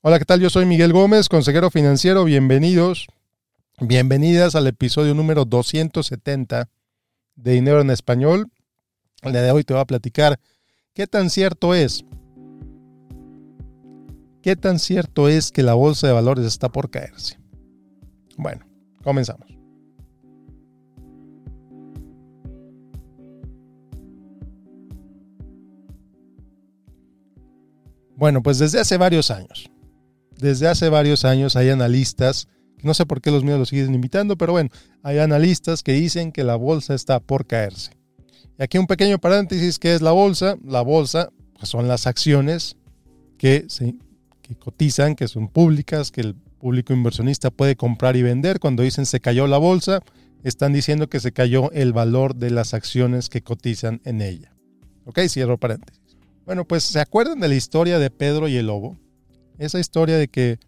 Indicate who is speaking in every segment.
Speaker 1: Hola, ¿qué tal? Yo soy Miguel Gómez, consejero financiero. Bienvenidos, bienvenidas al episodio número 270 de Dinero en Español. El día de hoy te voy a platicar qué tan cierto es, qué tan cierto es que la bolsa de valores está por caerse. Bueno, comenzamos. Bueno, pues desde hace varios años, desde hace varios años hay analistas, no sé por qué los míos los siguen invitando, pero bueno, hay analistas que dicen que la bolsa está por caerse. Y aquí un pequeño paréntesis, ¿qué es la bolsa? La bolsa pues son las acciones que, que cotizan, que son públicas, que el público inversionista puede comprar y vender. Cuando dicen se cayó la bolsa, están diciendo que se cayó el valor de las acciones que cotizan en ella. Ok, cierro paréntesis. Bueno, pues ¿se acuerdan de la historia de Pedro y el lobo? Esa historia de que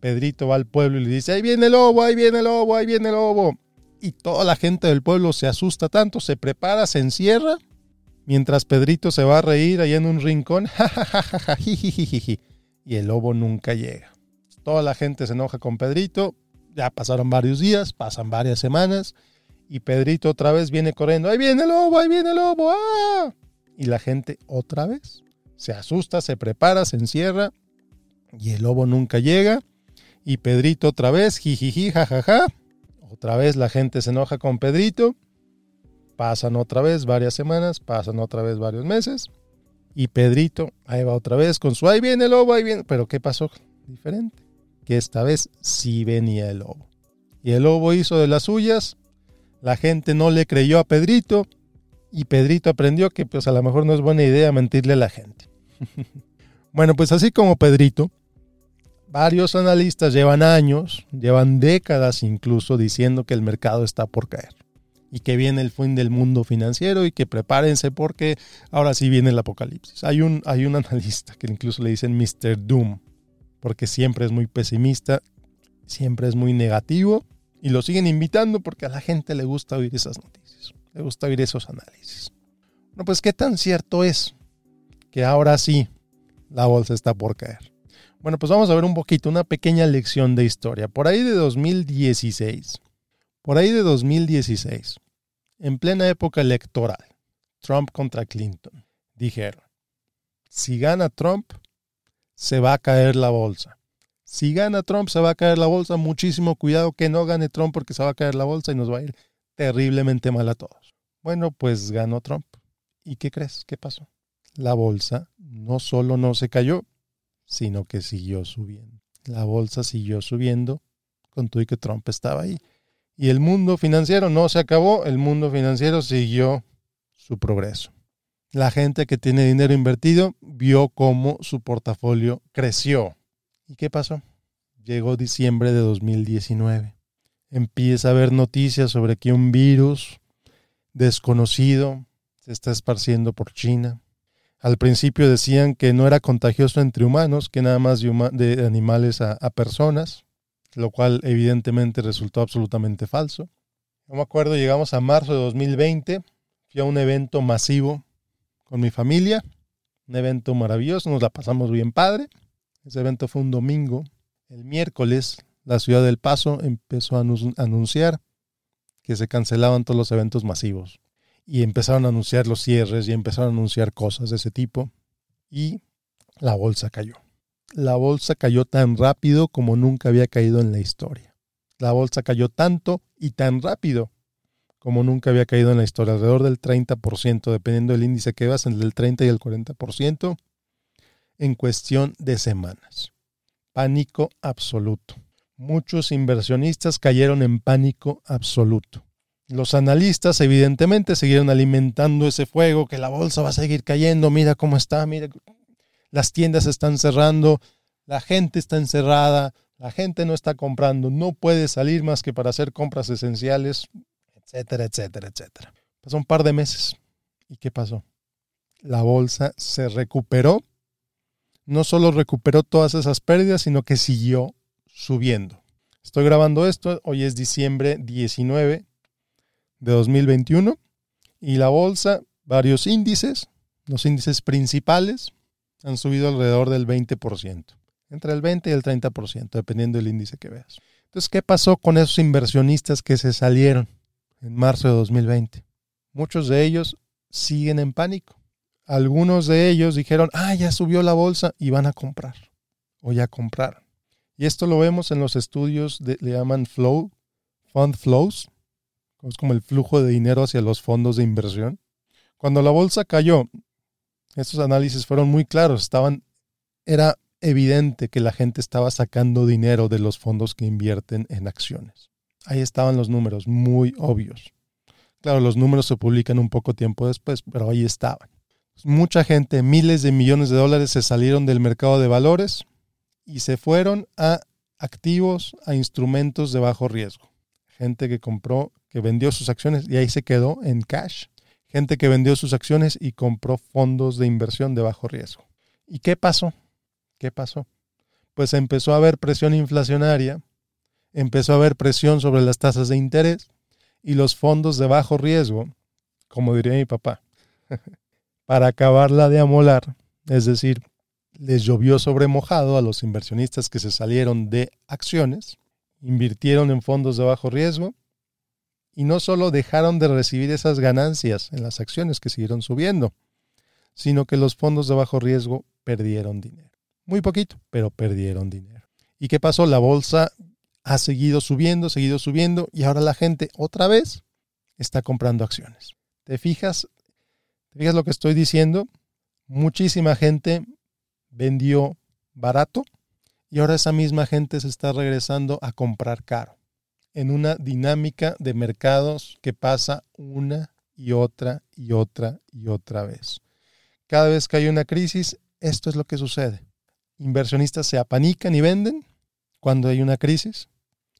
Speaker 1: Pedrito va al pueblo y le dice, ahí viene el lobo, ahí viene el lobo, ahí viene el lobo. Y toda la gente del pueblo se asusta tanto, se prepara, se encierra, mientras Pedrito se va a reír ahí en un rincón, y el lobo nunca llega. Toda la gente se enoja con Pedrito, ya pasaron varios días, pasan varias semanas, y Pedrito otra vez viene corriendo, ahí viene el lobo, ahí viene el lobo, ¡ah! y la gente otra vez se asusta, se prepara, se encierra y el lobo nunca llega. Y Pedrito otra vez, jijiji, jajaja. Otra vez la gente se enoja con Pedrito. Pasan otra vez varias semanas, pasan otra vez varios meses. Y Pedrito ahí va otra vez con su ahí viene el lobo, ahí viene. Pero ¿qué pasó? Diferente. Que esta vez sí venía el lobo. Y el lobo hizo de las suyas. La gente no le creyó a Pedrito y Pedrito aprendió que pues a lo mejor no es buena idea mentirle a la gente. bueno, pues así como Pedrito, varios analistas llevan años, llevan décadas incluso diciendo que el mercado está por caer y que viene el fin del mundo financiero y que prepárense porque ahora sí viene el apocalipsis. Hay un, hay un analista que incluso le dicen Mr. Doom, porque siempre es muy pesimista, siempre es muy negativo y lo siguen invitando porque a la gente le gusta oír esas noticias. Le gusta oír esos análisis. Bueno, pues qué tan cierto es que ahora sí la bolsa está por caer. Bueno, pues vamos a ver un poquito, una pequeña lección de historia. Por ahí de 2016, por ahí de 2016, en plena época electoral, Trump contra Clinton, dijeron, si gana Trump, se va a caer la bolsa. Si gana Trump, se va a caer la bolsa. Muchísimo cuidado que no gane Trump porque se va a caer la bolsa y nos va a ir terriblemente mal a todos. Bueno, pues ganó Trump. ¿Y qué crees? ¿Qué pasó? La bolsa no solo no se cayó, sino que siguió subiendo. La bolsa siguió subiendo con todo y que Trump estaba ahí. Y el mundo financiero no se acabó, el mundo financiero siguió su progreso. La gente que tiene dinero invertido vio cómo su portafolio creció. ¿Y qué pasó? Llegó diciembre de 2019 empieza a haber noticias sobre que un virus desconocido se está esparciendo por China. Al principio decían que no era contagioso entre humanos, que nada más de, animales a, a, personas, lo cual evidentemente resultó absolutamente falso. Yo me acuerdo, llegamos a marzo de 2020, fui a un evento masivo con mi familia, un evento maravilloso, nos la pasamos bien padre. Ese evento fue un domingo. El miércoles la ciudad del Paso empezó a anunciar que se cancelaban todos los eventos masivos. Y empezaron a anunciar los cierres y empezaron a anunciar cosas de ese tipo. Y la bolsa cayó. La bolsa cayó tan rápido como nunca había caído en la historia. La bolsa cayó tanto y tan rápido como nunca había caído en la historia, alrededor del 30%, dependiendo del índice que vas, entre el 30 y el 40%, en cuestión de semanas. Pánico absoluto muchos inversionistas cayeron en pánico absoluto. Los analistas evidentemente siguieron alimentando ese fuego, que la bolsa va a seguir cayendo, mira cómo está, mira, las tiendas están cerrando, la gente está encerrada, la gente no está comprando, no puede salir más que para hacer compras esenciales, etcétera, etcétera, etcétera. Pasó un par de meses. ¿Y qué pasó? La bolsa se recuperó. No solo recuperó todas esas pérdidas, sino que siguió subiendo. Estoy grabando esto, hoy es diciembre 19 de 2021 y la bolsa, varios índices, los índices principales han subido alrededor del 20%. entre el 20 y el 30%, dependiendo del índice que veas. Entonces, ¿qué pasó con esos inversionistas que se salieron en marzo de 2020? Muchos de ellos siguen en pánico. Algunos de ellos dijeron, ah, ya subió la bolsa y van a comprar. O ya compraron. Y esto lo vemos en los estudios, de, le llaman flow, fund flows. Es como el flujo de dinero hacia los fondos de inversión. Cuando la bolsa cayó, estos análisis fueron muy claros. Estaban, era evidente que la gente estaba sacando dinero de los fondos que invierten en acciones. Ahí estaban los números, muy obvios. Claro, los números se publican un poco tiempo después, pero ahí estaban. Mucha gente, miles de millones de dólares se salieron del mercado de valores y se fueron a activos, a instrumentos de bajo riesgo. Gente que compró, que vendió sus acciones y ahí se quedó en cash. Gente que vendió sus acciones y compró fondos de inversión de bajo riesgo. ¿Y qué pasó? ¿Qué pasó? Pues empezó a haber presión inflacionaria, empezó a haber presión sobre las tasas de interés y los fondos de bajo riesgo, como diría mi papá, para acabarla de amolar, es decir, les llovió sobre mojado a los inversionistas que se salieron de acciones, invirtieron en fondos de bajo riesgo y no solo dejaron de recibir esas ganancias en las acciones que siguieron subiendo, sino que los fondos de bajo riesgo perdieron dinero. Muy poquito, pero perdieron dinero. ¿Y qué pasó? La bolsa ha seguido subiendo, seguido subiendo y ahora la gente otra vez está comprando acciones. ¿Te fijas? ¿Te fijas lo que estoy diciendo? Muchísima gente vendió barato y ahora esa misma gente se está regresando a comprar caro en una dinámica de mercados que pasa una y otra y otra y otra vez. Cada vez que hay una crisis, esto es lo que sucede inversionistas se apanican y venden cuando hay una crisis.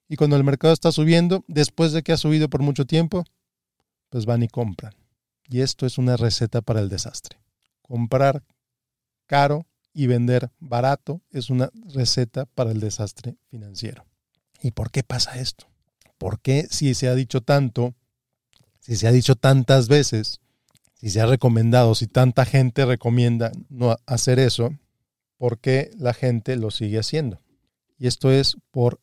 Speaker 1: Y cuando el mercado está subiendo, después de que ha subido por mucho tiempo, pues van y compran. Y esto es una receta para el desastre. Comprar caro y vender barato es una receta para el desastre financiero. ¿Y por qué pasa esto? ¿Por qué si se ha dicho tanto, si se ha dicho tantas veces, si se ha recomendado, si tanta gente recomienda no hacer eso, por qué la gente lo sigue haciendo. Y esto es por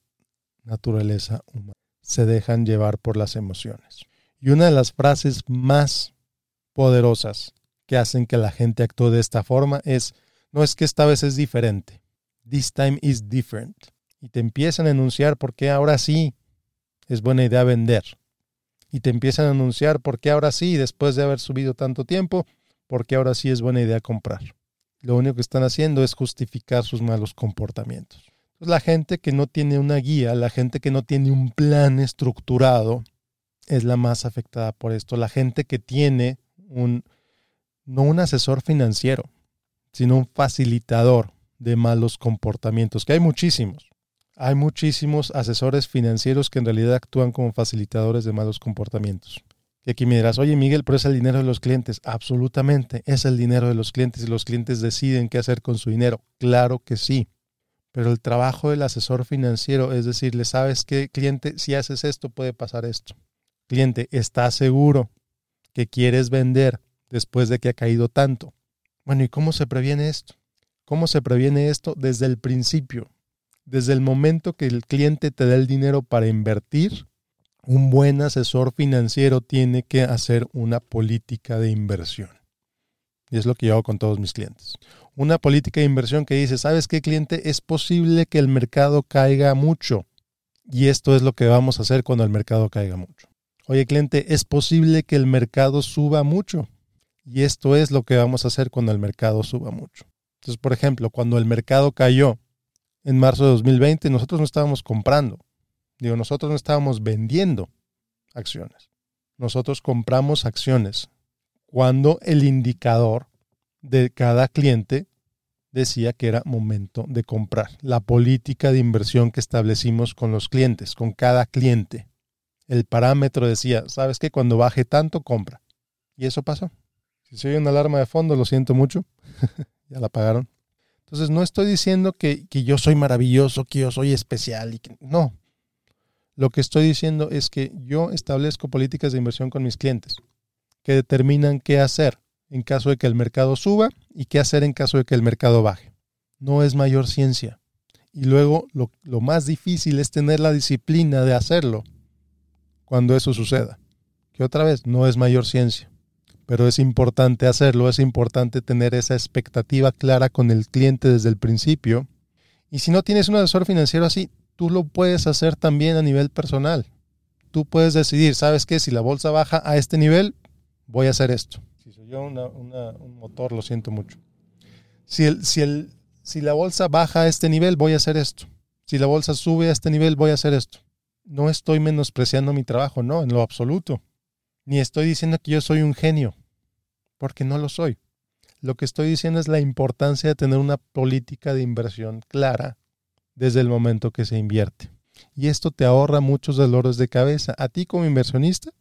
Speaker 1: naturaleza humana. Se dejan llevar por las emociones. Y una de las frases más poderosas que hacen que la gente actúe de esta forma es, no es que esta vez es diferente. This time is different. Y te empiezan a anunciar por qué ahora sí es buena idea vender. Y te empiezan a anunciar por qué ahora sí, después de haber subido tanto tiempo, por qué ahora sí es buena idea comprar lo único que están haciendo es justificar sus malos comportamientos. La gente que no tiene una guía, la gente que no tiene un plan estructurado, es la más afectada por esto. La gente que tiene un, no un asesor financiero, sino un facilitador de malos comportamientos, que hay muchísimos. Hay muchísimos asesores financieros que en realidad actúan como facilitadores de malos comportamientos. Y aquí me dirás, oye Miguel, pero es el dinero de los clientes. Absolutamente, es el dinero de los clientes y los clientes deciden qué hacer con su dinero. Claro que sí. Pero el trabajo del asesor financiero es decirle, ¿sabes qué, cliente? Si haces esto, puede pasar esto. Cliente, ¿estás seguro que quieres vender después de que ha caído tanto? Bueno, ¿y cómo se previene esto? ¿Cómo se previene esto? Desde el principio, desde el momento que el cliente te da el dinero para invertir, un buen asesor financiero tiene que hacer una política de inversión. Y es lo que yo hago con todos mis clientes. Una política de inversión que dice, ¿sabes qué cliente? Es posible que el mercado caiga mucho. Y esto es lo que vamos a hacer cuando el mercado caiga mucho. Oye cliente, es posible que el mercado suba mucho. Y esto es lo que vamos a hacer cuando el mercado suba mucho. Entonces, por ejemplo, cuando el mercado cayó en marzo de 2020, nosotros no estábamos comprando Digo, nosotros no estábamos vendiendo acciones. Nosotros compramos acciones cuando el indicador de cada cliente decía que era momento de comprar. La política de inversión que establecimos con los clientes, con cada cliente. El parámetro decía, ¿sabes qué? Cuando baje tanto, compra. Y eso pasó. Si se oye una alarma de fondo, lo siento mucho. ya la pagaron. Entonces, no estoy diciendo que, que, yo soy maravilloso, que yo soy especial. Y que, no, lo que estoy diciendo es que yo establezco políticas de inversión con mis clientes que determinan qué hacer en caso de que el mercado suba y qué hacer en caso de que el mercado baje. No es mayor ciencia. Y luego lo, lo más difícil es tener la disciplina de hacerlo cuando eso suceda. Que otra vez, no es mayor ciencia, pero es importante hacerlo, es importante tener esa expectativa clara con el cliente desde el principio. Y si no tienes un asesor financiero así, tú lo puedes hacer también a nivel personal. Tú puedes decidir, ¿sabes qué? Si la bolsa baja a este nivel, voy a hacer esto. Si soy yo un motor, lo siento mucho. Si, el, si, el, si la bolsa baja a este nivel, voy a hacer esto. Si la bolsa sube a este nivel, voy a hacer esto no estoy menospreciando mi trabajo, no, en lo absoluto. Ni estoy diciendo que yo soy un genio, porque no lo soy. Lo que estoy diciendo es la importancia de tener una política de inversión clara desde el momento que se invierte. Y esto te ahorra muchos dolores de cabeza a ti como inversionista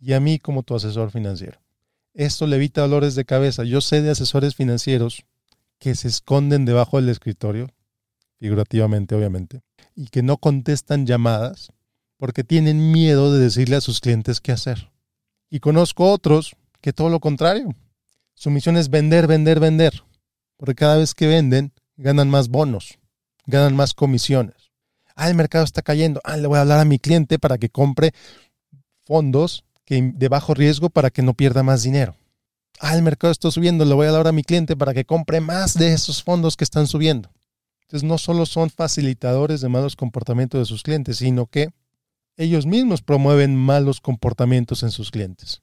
Speaker 1: y a mí como tu asesor financiero. Esto le evita dolores de cabeza. Yo sé de asesores financieros que se esconden debajo del escritorio, figurativamente obviamente, y que no contestan llamadas porque tienen miedo de decirle a sus clientes qué hacer. Y conozco otros que todo lo contrario. Su misión es vender, vender, vender. Porque cada vez que venden, ganan más bonos, ganan más comisiones. Ah, el mercado está cayendo. Ah, le voy a hablar a mi cliente para que compre fondos que, de bajo riesgo para que no pierda más dinero. Ah, el mercado está subiendo. Le voy a hablar a mi cliente para que compre más de esos fondos que están subiendo. Entonces, no solo son facilitadores de malos comportamientos de sus clientes, sino que ellos mismos promueven malos comportamientos en sus clientes.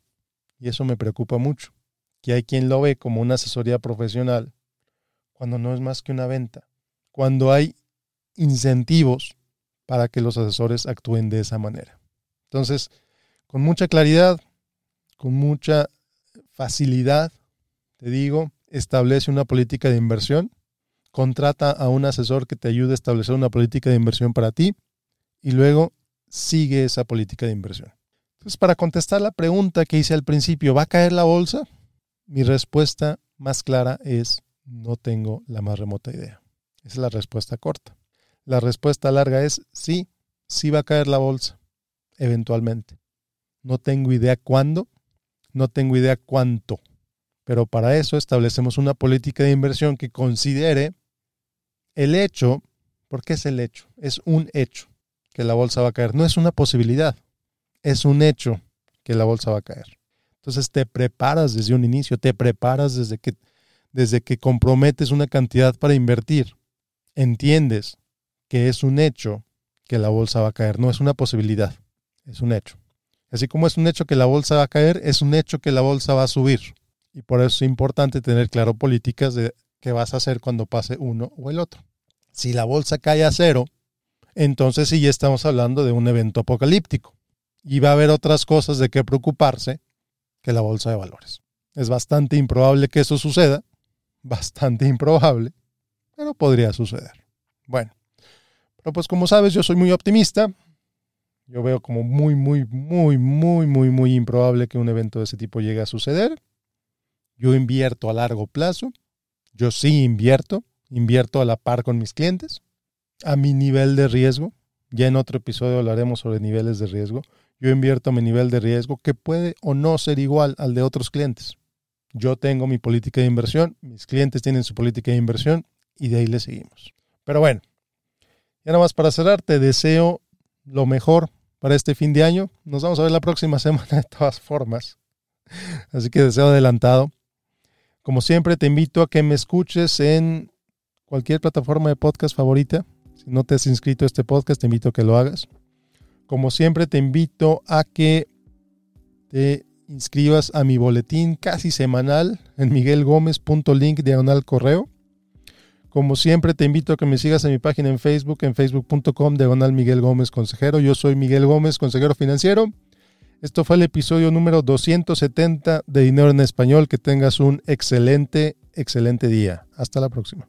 Speaker 1: Y eso me preocupa mucho, que hay quien lo ve como una asesoría profesional cuando no es más que una venta, cuando hay incentivos para que los asesores actúen de esa manera. Entonces, con mucha claridad, con mucha facilidad, te digo, establece una política de inversión, contrata a un asesor que te ayude a establecer una política de inversión para ti y luego sigue esa política de inversión. Entonces, para contestar la pregunta que hice al principio, ¿va a caer la bolsa? Mi respuesta más clara es no tengo la más remota idea. Esa es la respuesta corta. La respuesta larga es sí, sí va a caer la bolsa, eventualmente. No tengo idea cuándo, no tengo idea cuánto, pero para eso establecemos una política de inversión que considere el hecho, porque es el hecho, es un hecho que la bolsa va a caer. No es una posibilidad, es un hecho que la bolsa va a caer. Entonces te preparas desde un inicio, te preparas desde que, desde que comprometes una cantidad para invertir. Entiendes que es un hecho que la bolsa va a caer, no es una posibilidad, es un hecho. Así como es un hecho que la bolsa va a caer, es un hecho que la bolsa va a subir. Y por eso es importante tener claro políticas de qué vas a hacer cuando pase uno o el otro. Si la bolsa cae a cero, entonces sí ya estamos hablando de un evento apocalíptico. Y va a haber otras cosas de qué preocuparse que la bolsa de valores. Es bastante improbable que eso suceda, bastante improbable, pero podría suceder. Bueno, pero pues como sabes, yo soy muy optimista. Yo veo como muy, muy, muy, muy, muy, muy improbable que un evento de ese tipo llegue a suceder. Yo invierto a largo plazo. Yo sí invierto. Invierto a la par con mis clientes a mi nivel de riesgo. Ya en otro episodio hablaremos sobre niveles de riesgo. Yo invierto a mi nivel de riesgo que puede o no ser igual al de otros clientes. Yo tengo mi política de inversión, mis clientes tienen su política de inversión y de ahí le seguimos. Pero bueno, ya nada más para cerrar, te deseo lo mejor para este fin de año. Nos vamos a ver la próxima semana de todas formas. Así que deseo adelantado. Como siempre, te invito a que me escuches en cualquier plataforma de podcast favorita. Si no te has inscrito a este podcast, te invito a que lo hagas. Como siempre, te invito a que te inscribas a mi boletín casi semanal en miguelgomez.link diagonal correo. Como siempre, te invito a que me sigas en mi página en Facebook, en facebook.com diagonal Miguel Gómez Consejero. Yo soy Miguel Gómez, consejero financiero. Esto fue el episodio número 270 de Dinero en Español. Que tengas un excelente, excelente día. Hasta la próxima.